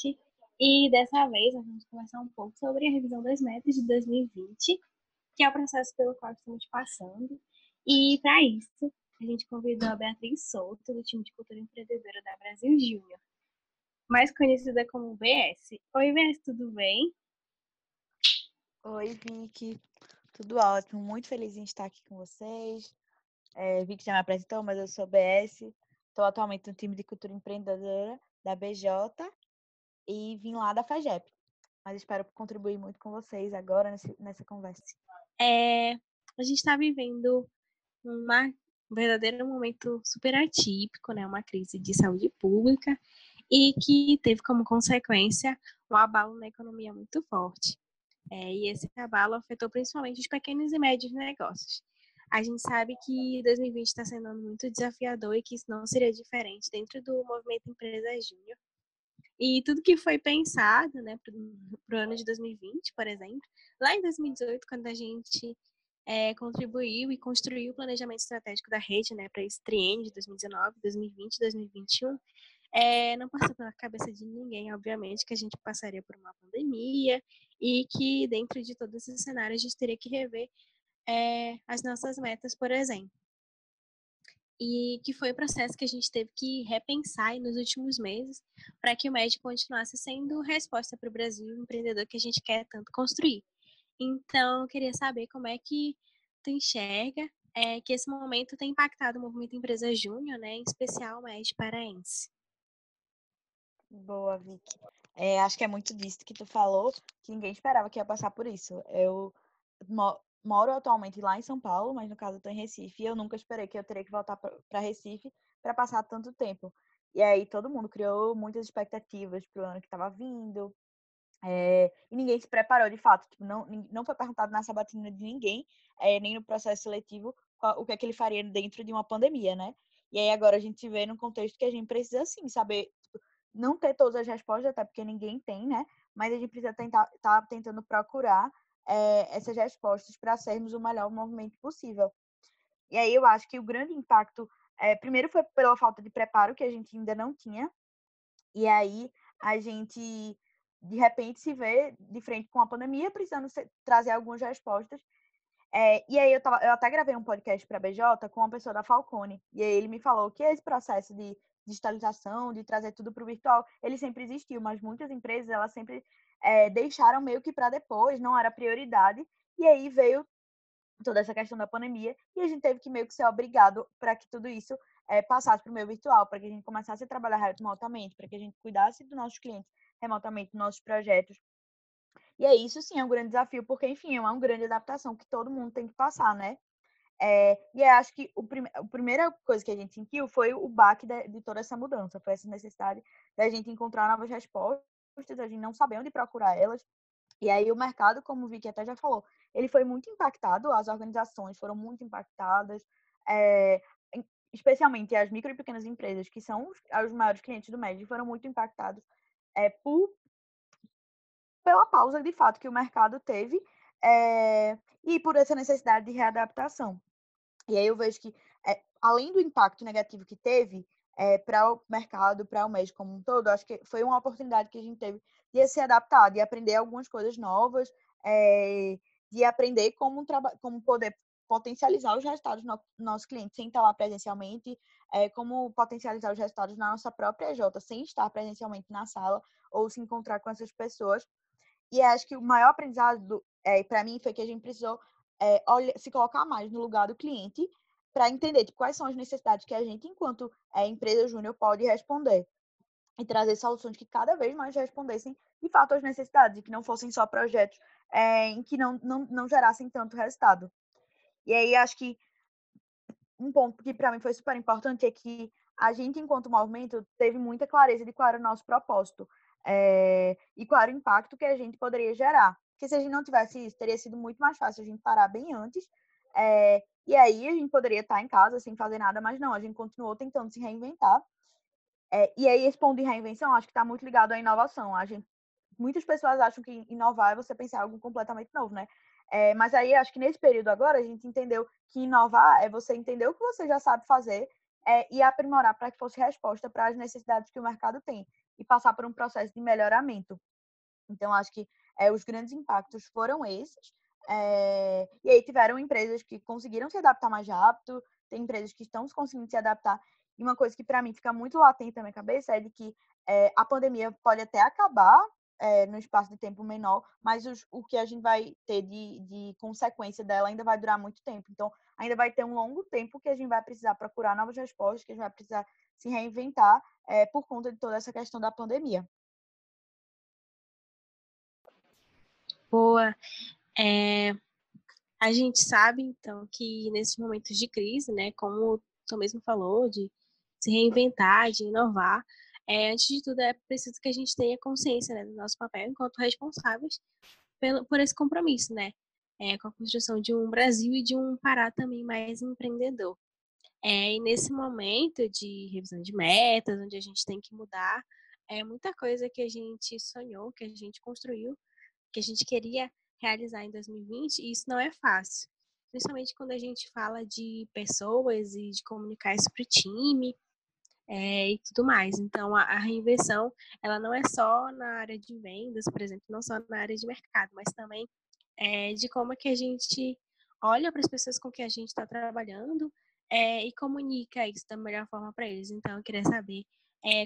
podcast. E dessa vez nós vamos conversar um pouco sobre a revisão das metas de 2020, que é o processo pelo qual estamos passando. E para isso, a gente convidou a Beatriz Souto, do time de cultura empreendedora da Brasil Júnior, mais conhecida como BS. Oi, BS, tudo bem? Oi, Vicky. Tudo ótimo. Muito feliz em estar aqui com vocês. É, já me apresentou, mas eu sou BS. Estou atualmente no time de cultura empreendedora da BJ e vim lá da FAGEP. Mas espero contribuir muito com vocês agora nesse, nessa conversa. É, a gente está vivendo uma, um verdadeiro momento super atípico, né? Uma crise de saúde pública e que teve como consequência um abalo na economia muito forte. É, e esse abalo afetou principalmente os pequenos e médios negócios. A gente sabe que 2020 está sendo muito desafiador e que isso não seria diferente dentro do movimento Empresa Júnior, e tudo que foi pensado né, para o ano de 2020, por exemplo, lá em 2018, quando a gente é, contribuiu e construiu o planejamento estratégico da rede né, para esse triênio de 2019, 2020 2021, é, não passou pela cabeça de ninguém, obviamente, que a gente passaria por uma pandemia e que dentro de todo esse cenário a gente teria que rever é, as nossas metas, por exemplo e que foi o processo que a gente teve que repensar nos últimos meses para que o MED continuasse sendo resposta para o Brasil empreendedor que a gente quer tanto construir. Então, eu queria saber como é que tu enxerga é, que esse momento tem impactado o movimento Empresa Júnior, né, em especial o MED paraense. Boa, Vicky. É, acho que é muito disso que tu falou, que ninguém esperava que ia passar por isso. Eu moro atualmente lá em São Paulo, mas no caso eu estou em Recife, e eu nunca esperei que eu teria que voltar para Recife para passar tanto tempo. E aí todo mundo criou muitas expectativas para o ano que estava vindo, é, e ninguém se preparou de fato. Tipo, não, não foi perguntado na sabatina de ninguém, é, nem no processo seletivo, qual, o que é que ele faria dentro de uma pandemia, né? E aí agora a gente vê num contexto que a gente precisa, sim, saber, tipo, não ter todas as respostas, até porque ninguém tem, né? Mas a gente precisa tentar, tá tentando procurar é, essas respostas para sermos o melhor movimento possível. E aí eu acho que o grande impacto, é, primeiro foi pela falta de preparo que a gente ainda não tinha, e aí a gente de repente se vê de frente com a pandemia, precisando ser, trazer algumas respostas. É, e aí eu, tava, eu até gravei um podcast para a BJ com uma pessoa da Falcone, e aí ele me falou que esse processo de digitalização, de trazer tudo para o virtual, ele sempre existiu, mas muitas empresas elas sempre é, deixaram meio que para depois, não era prioridade. E aí veio toda essa questão da pandemia e a gente teve que meio que ser obrigado para que tudo isso é, passasse para o meio virtual, para que a gente começasse a trabalhar remotamente, para que a gente cuidasse dos nossos clientes remotamente, dos nossos projetos. E é isso sim é um grande desafio, porque, enfim, é uma grande adaptação que todo mundo tem que passar, né? É, e acho que o prim a primeira coisa que a gente sentiu foi o baque de, de toda essa mudança, foi essa necessidade da gente encontrar novas respostas a gente não sabe onde procurar elas. E aí o mercado, como o Vicky até já falou, ele foi muito impactado, as organizações foram muito impactadas, é, especialmente as micro e pequenas empresas, que são os, os maiores clientes do MED, foram muito impactados é, por, pela pausa de fato que o mercado teve é, e por essa necessidade de readaptação. E aí eu vejo que, além do impacto negativo que teve, é, para o mercado, para o mês como um todo, acho que foi uma oportunidade que a gente teve de se adaptar, de aprender algumas coisas novas, é, de aprender como, como poder potencializar os resultados do nosso cliente sem estar lá presencialmente, é, como potencializar os resultados na nossa própria Jota sem estar presencialmente na sala ou se encontrar com essas pessoas. E acho que o maior aprendizado é, para mim foi que a gente precisou é, olha, se colocar mais no lugar do cliente para entender tipo, quais são as necessidades que a gente, enquanto é, empresa júnior, pode responder. E trazer soluções que cada vez mais respondessem, de fato, às necessidades, e que não fossem só projetos é, em que não, não, não gerassem tanto resultado. E aí, acho que um ponto que para mim foi super importante é que a gente, enquanto movimento, teve muita clareza de qual era o nosso propósito é, e qual era o impacto que a gente poderia gerar. Porque se a gente não tivesse isso, teria sido muito mais fácil a gente parar bem antes é, e aí a gente poderia estar em casa sem fazer nada, mas não, a gente continuou tentando se reinventar. É, e aí esse ponto de reinvenção acho que está muito ligado à inovação. A gente, muitas pessoas acham que inovar é você pensar algo completamente novo, né? É, mas aí acho que nesse período agora a gente entendeu que inovar é você entender o que você já sabe fazer é, e aprimorar para que fosse resposta para as necessidades que o mercado tem. e passar por um processo de melhoramento. Então, acho que é, os grandes impactos foram esses. É, e aí tiveram empresas que conseguiram se adaptar mais rápido, tem empresas que estão conseguindo se adaptar. E uma coisa que para mim fica muito latente na minha cabeça é de que é, a pandemia pode até acabar é, no espaço de tempo menor, mas os, o que a gente vai ter de, de consequência dela ainda vai durar muito tempo. Então, ainda vai ter um longo tempo que a gente vai precisar procurar novas respostas, que a gente vai precisar se reinventar é, por conta de toda essa questão da pandemia. Boa. É, a gente sabe, então, que nesses momentos de crise, né, como tu mesmo falou, de se reinventar, de inovar, é, antes de tudo, é preciso que a gente tenha consciência né, do nosso papel enquanto responsáveis pelo, por esse compromisso, né? É, com a construção de um Brasil e de um Pará também mais empreendedor. É, e nesse momento de revisão de metas, onde a gente tem que mudar, é muita coisa que a gente sonhou, que a gente construiu, que a gente queria realizar em 2020, e isso não é fácil. Principalmente quando a gente fala de pessoas e de comunicar isso para o time, é, e tudo mais. Então, a, a, reinvenção, ela não é só na área de vendas, por exemplo, não só na área de mercado, mas também é, de como é que a gente olha para as pessoas com que a gente está trabalhando é, e comunica isso da melhor forma para eles. Então, eu queria saber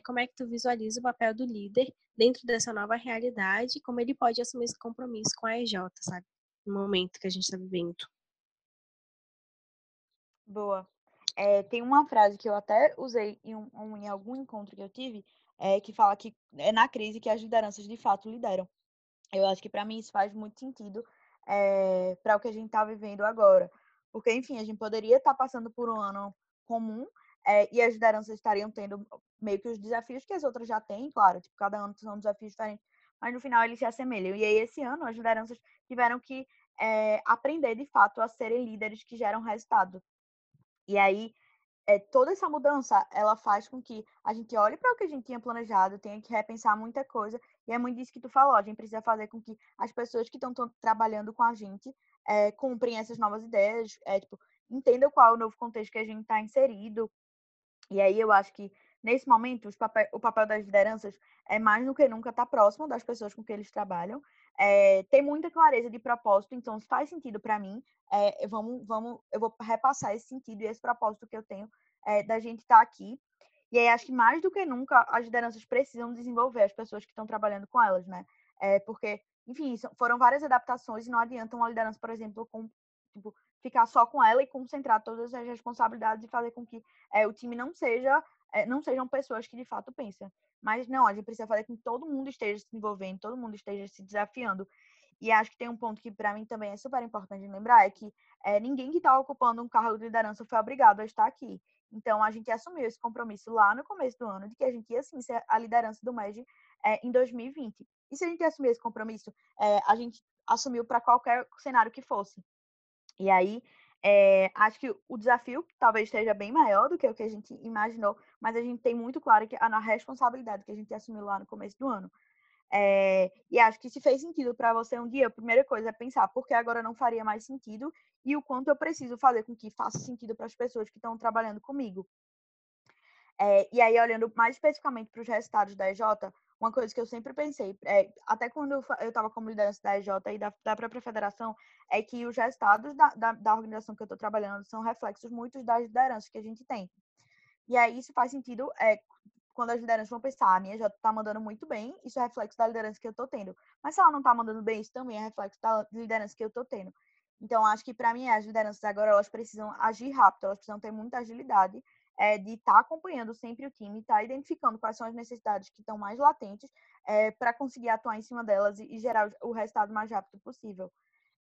como é que tu visualiza o papel do líder dentro dessa nova realidade, como ele pode assumir esse compromisso com a EJ, sabe? No momento que a gente está vivendo. Boa. É, tem uma frase que eu até usei em, um, um, em algum encontro que eu tive, é, que fala que é na crise que as lideranças de fato lideram. Eu acho que para mim isso faz muito sentido é, para o que a gente está vivendo agora. Porque, enfim, a gente poderia estar tá passando por um ano comum é, e as lideranças estariam tendo meio que os desafios que as outras já têm, claro, tipo, cada ano são desafios diferentes, mas no final eles se assemelham. E aí, esse ano, as lideranças tiveram que é, aprender de fato a serem líderes que geram resultado. E aí, é, toda essa mudança, ela faz com que a gente olhe para o que a gente tinha planejado, tenha que repensar muita coisa, e é muito disso que tu falou, a gente precisa fazer com que as pessoas que estão trabalhando com a gente é, essas novas ideias, é, tipo, entendam qual é o novo contexto que a gente está inserido, e aí eu acho que Nesse momento, papel, o papel das lideranças é mais do que nunca estar tá próximo das pessoas com que eles trabalham, é, muita clareza de propósito, então se faz sentido para mim, é, vamos, vamos, eu vou repassar esse sentido e esse propósito que eu tenho é, da gente estar tá aqui. E aí acho que mais do que nunca as lideranças precisam desenvolver as pessoas que estão trabalhando com elas, né? É, porque, enfim, foram várias adaptações e não adianta uma liderança, por exemplo, com tipo, ficar só com ela e concentrar todas as responsabilidades e fazer com que é, o time não seja é, não sejam pessoas que de fato pensam. Mas não, a gente precisa fazer com que todo mundo esteja se envolvendo, todo mundo esteja se desafiando. E acho que tem um ponto que para mim também é super importante lembrar, é que é, ninguém que está ocupando um cargo de liderança foi obrigado a estar aqui. Então, a gente assumiu esse compromisso lá no começo do ano, de que a gente ia, sim, ser a liderança do MED é, em 2020. E se a gente assumir esse compromisso, é, a gente assumiu para qualquer cenário que fosse. E aí, é, acho que o desafio talvez esteja bem maior do que o que a gente imaginou, mas a gente tem muito claro que a responsabilidade que a gente assumiu lá no começo do ano. É, e acho que se fez sentido para você um dia, a primeira coisa é pensar por que agora não faria mais sentido e o quanto eu preciso fazer com que faça sentido para as pessoas que estão trabalhando comigo. É, e aí, olhando mais especificamente para os resultados da EJ, uma coisa que eu sempre pensei, é, até quando eu estava como liderança da EJ e da, da, própria federação, é que os resultados da, da, da organização que eu estou trabalhando são reflexos muitos das lideranças que a gente tem. E aí isso faz sentido é, quando as lideranças vão pensar, ah, a minha já está mandando muito bem, isso é reflexo da liderança que eu estou tendo. Mas se ela não está mandando bem, isso também é reflexo da liderança que eu estou tendo. Então, acho que para mim as lideranças agora elas precisam agir rápido, elas precisam ter muita agilidade é, de estar tá acompanhando sempre o time, estar tá identificando quais são as necessidades que estão mais latentes é, para conseguir atuar em cima delas e, e, gerar o resultado mais rápido possível.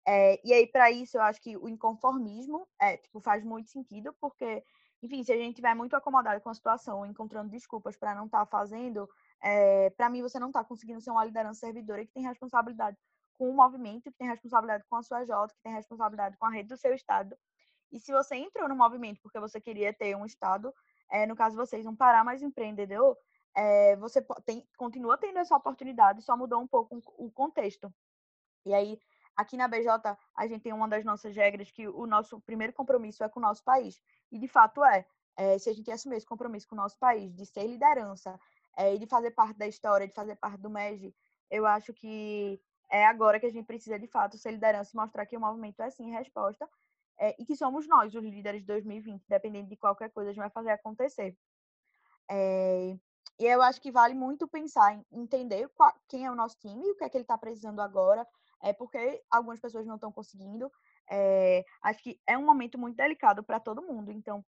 É, e aí, para isso, eu acho que o inconformismo é, tipo, faz muito sentido, porque, enfim, se a gente estiver muito acomodado com a situação, encontrando desculpas para não estar tá fazendo, é, para mim, você não está conseguindo ser uma liderança servidora que tem responsabilidade com o movimento, que tem responsabilidade com a sua J, que tem responsabilidade com a rede do seu estado e se você entrou no movimento porque você queria ter um estado, é, no caso vocês não parar mais empreendedor, é, você tem, continua tendo essa oportunidade, só mudou um pouco o contexto. E aí, aqui na BJ, a gente tem uma das nossas regras que o nosso primeiro compromisso é com o nosso país. E de fato é. é se a gente assumir esse compromisso com o nosso país, de ser liderança, é, e de fazer parte da história, de fazer parte do MEG, eu acho que é agora que a gente precisa, de fato, ser liderança e mostrar que o movimento é sim resposta é, e que somos nós, os líderes de 2020, dependendo de qualquer coisa, a gente vai fazer acontecer. É, e eu acho que vale muito pensar em entender qual, quem é o nosso time, o que é que ele está precisando agora, é porque algumas pessoas não estão conseguindo. É, acho que é um momento muito delicado para todo mundo. Então,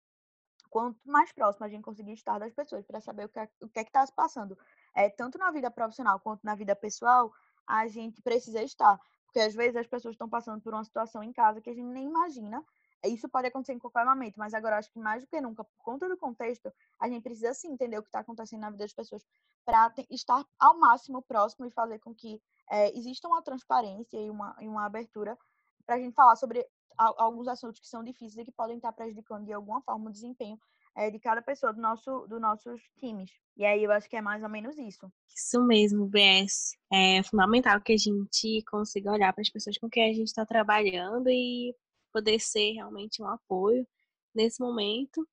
quanto mais próximo a gente conseguir estar das pessoas para saber o que é, o que é está se passando, é, tanto na vida profissional quanto na vida pessoal, a gente precisa estar. Porque às vezes as pessoas estão passando por uma situação em casa que a gente nem imagina. Isso pode acontecer em qualquer momento, mas agora acho que mais do que nunca, por conta do contexto, a gente precisa sim entender o que está acontecendo na vida das pessoas para estar ao máximo próximo e fazer com que é, exista uma transparência e uma, e uma abertura para a gente falar sobre alguns assuntos que são difíceis e que podem estar prejudicando de alguma forma o desempenho é, de cada pessoa do nosso, dos nossos times. E aí eu acho que é mais ou menos isso. Isso mesmo, BS. É fundamental que a gente consiga olhar para as pessoas com quem a gente está trabalhando e poder ser realmente um apoio nesse momento.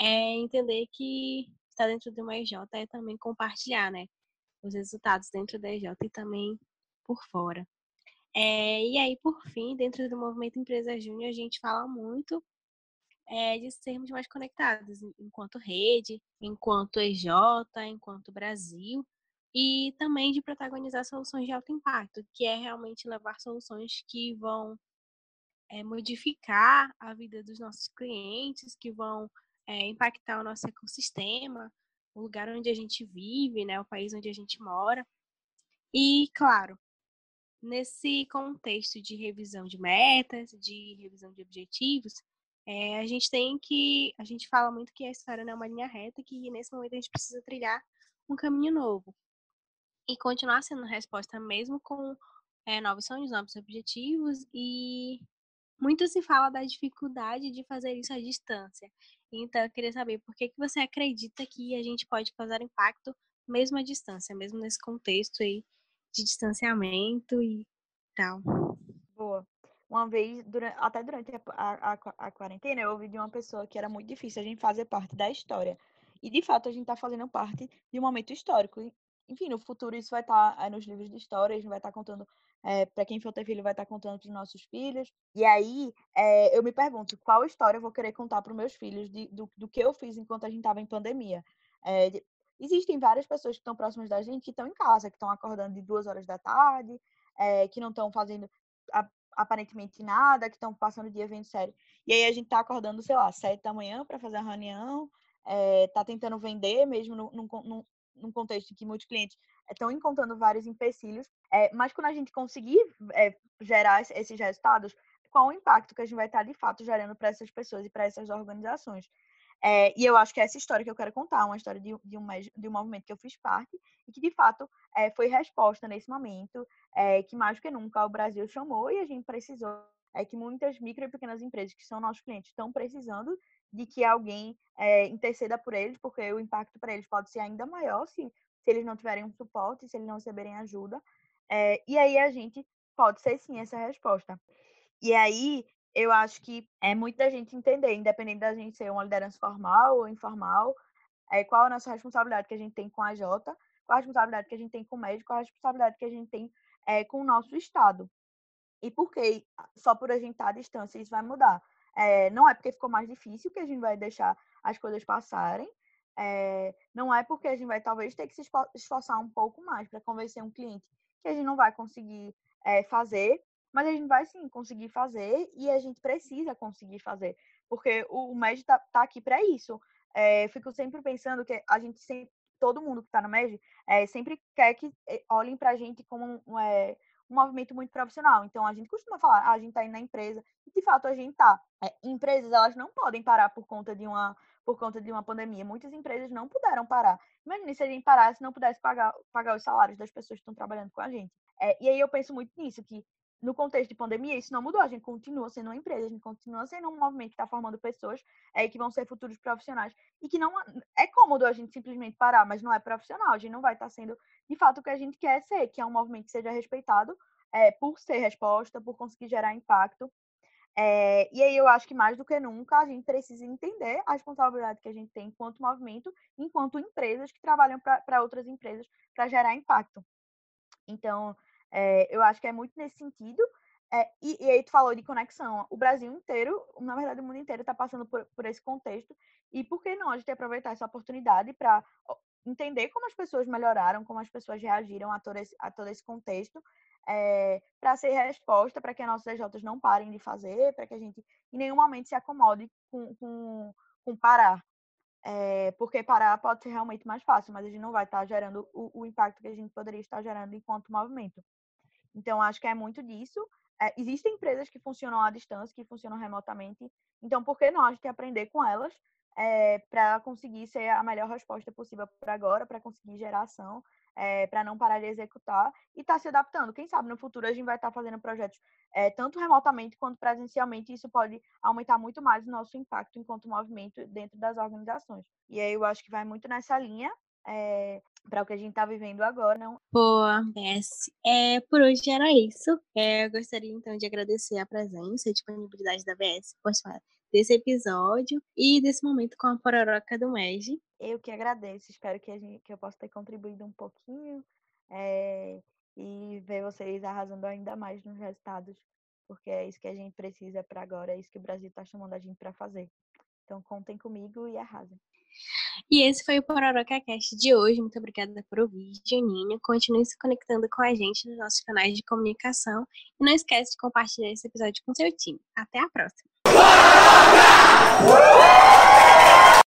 É entender que estar dentro de uma EJ é também compartilhar, né? Os resultados dentro da EJ e também por fora. É, e aí, por fim, dentro do movimento Empresa Júnior, a gente fala muito é, de sermos mais conectados enquanto rede, enquanto EJ, enquanto Brasil, e também de protagonizar soluções de alto impacto, que é realmente levar soluções que vão é, modificar a vida dos nossos clientes, que vão é, impactar o nosso ecossistema, o lugar onde a gente vive, né, o país onde a gente mora. E, claro, nesse contexto de revisão de metas, de revisão de objetivos, é, a gente tem que. A gente fala muito que a história não é uma linha reta, que nesse momento a gente precisa trilhar um caminho novo. E continuar sendo resposta mesmo com é, novos sonhos, novos objetivos. E muito se fala da dificuldade de fazer isso à distância. Então, eu queria saber por que, que você acredita que a gente pode causar impacto mesmo à distância, mesmo nesse contexto aí de distanciamento e tal. Boa. Uma vez, durante, até durante a, a, a, quarentena, eu ouvi de uma pessoa que era muito difícil a gente fazer parte da história. E, de fato, a gente está fazendo parte de um momento histórico. Enfim, no futuro isso vai estar tá, é, nos livros de história, a gente vai estar tá contando, é, para quem for ter filho, vai estar tá contando para os nossos filhos. E aí, é, eu me pergunto, qual história eu vou querer contar para os meus filhos de, do, do que eu fiz enquanto a gente estava em pandemia? É, existem várias pessoas que estão próximas da gente, que estão em casa, que estão acordando de duas horas da tarde, é, que não estão fazendo aparentemente nada, que estão passando o dia vendo série. E aí a gente tá acordando, sei lá, sete da manhã para fazer a reunião, é, tá tentando vender, mesmo num, num, num contexto em que muitos clientes estão encontrando vários empecilhos. É, mas quando a gente conseguir é, gerar esses resultados, qual o impacto que a gente vai estar de fato gerando para essas pessoas e para essas organizações? É, e eu acho que é essa história que eu quero contar, uma história de, de, um, de um movimento que eu fiz parte e que, de fato, é, foi resposta nesse momento, é, que mais do que nunca o Brasil chamou e a gente precisou. É que muitas micro e pequenas empresas que são nossos clientes estão precisando de que alguém é, interceda por eles, porque o impacto para eles pode ser ainda maior se, se eles não tiverem um suporte, se eles não receberem ajuda. É, e aí a gente pode ser sim essa resposta. E aí eu acho que é muita gente entender, independente da gente ser uma liderança formal ou informal, é, qual a nossa responsabilidade que a gente tem com a Jota, qual a responsabilidade que a gente tem com o médico, qual a responsabilidade que a gente tem é, com o nosso Estado. E por que só por a gente estar à distância isso vai mudar? É, não é porque ficou mais difícil que a gente vai deixar as coisas passarem, é, não é porque a gente vai talvez ter que se esforçar um pouco mais para convencer um cliente que a gente não vai conseguir é, fazer, mas a gente vai sim conseguir fazer e a gente precisa conseguir fazer, porque o MED está tá aqui para isso. É, fico sempre pensando que a gente sempre, todo mundo que está no MED, é, sempre quer que é, olhem para a gente como um, é, um movimento muito profissional. Então a gente costuma falar, ah, a gente está indo na empresa, e de fato a gente está. É, empresas elas não podem parar por conta de uma por conta de uma pandemia. Muitas empresas não puderam parar. Imagine se a gente parasse não pudesse pagar, pagar os salários das pessoas que estão trabalhando com a gente. É, e aí eu penso muito nisso, que no contexto de pandemia, isso não mudou. A gente continua sendo uma empresa, a gente continua sendo um movimento que está formando pessoas é, que vão ser futuros profissionais e que não é cômodo a gente simplesmente parar, mas não é profissional. A gente não vai estar tá sendo de fato o que a gente quer ser, que é um movimento que seja respeitado é, por ser resposta, por conseguir gerar impacto. É, e aí eu acho que mais do que nunca a gente precisa entender a responsabilidade que a gente tem enquanto movimento, enquanto empresas que trabalham para outras empresas para gerar impacto. Então, é, eu acho que é muito nesse sentido. É, e, e, aí tu falou de conexão. O Brasil inteiro, na verdade o mundo inteiro está passando por, por esse contexto. E por que não a gente aproveitar essa oportunidade para entender como as pessoas melhoraram, como as pessoas reagiram a todo esse, a todo esse contexto, é, para ser resposta, para que as nossas EJs não parem de fazer, para que a gente em nenhum momento se acomode com, com, com parar. É, porque parar pode ser realmente mais fácil, mas a gente não vai estar gerando o, o impacto que a gente poderia estar gerando enquanto movimento. Então, acho que é muito disso. É, existem empresas que funcionam à distância, que funcionam remotamente. Então, por que não a gente aprender com elas é, para conseguir ser a melhor resposta possível por agora, para conseguir geração, é, para não parar de executar e estar tá se adaptando. Quem sabe no futuro a gente vai estar tá fazendo projetos é, tanto remotamente quanto presencialmente, e isso pode aumentar muito mais o nosso impacto enquanto movimento dentro das organizações. E aí eu acho que vai muito nessa linha. É, para o que a gente está vivendo agora. Não? Boa, Messi. É, por hoje era isso. É, eu gostaria então de agradecer a presença e a disponibilidade da VS desse episódio e desse momento com a pororoca do MEG. Eu que agradeço, espero que, a gente, que eu possa ter contribuído um pouquinho é, e ver vocês arrasando ainda mais nos resultados, porque é isso que a gente precisa para agora, é isso que o Brasil está chamando a gente para fazer. Então contem comigo e arrasem. E esse foi o Pororoca Cast de hoje. Muito obrigada por ouvir, Juninho. Continue se conectando com a gente nos nossos canais de comunicação. E não esquece de compartilhar esse episódio com seu time. Até a próxima! Woo!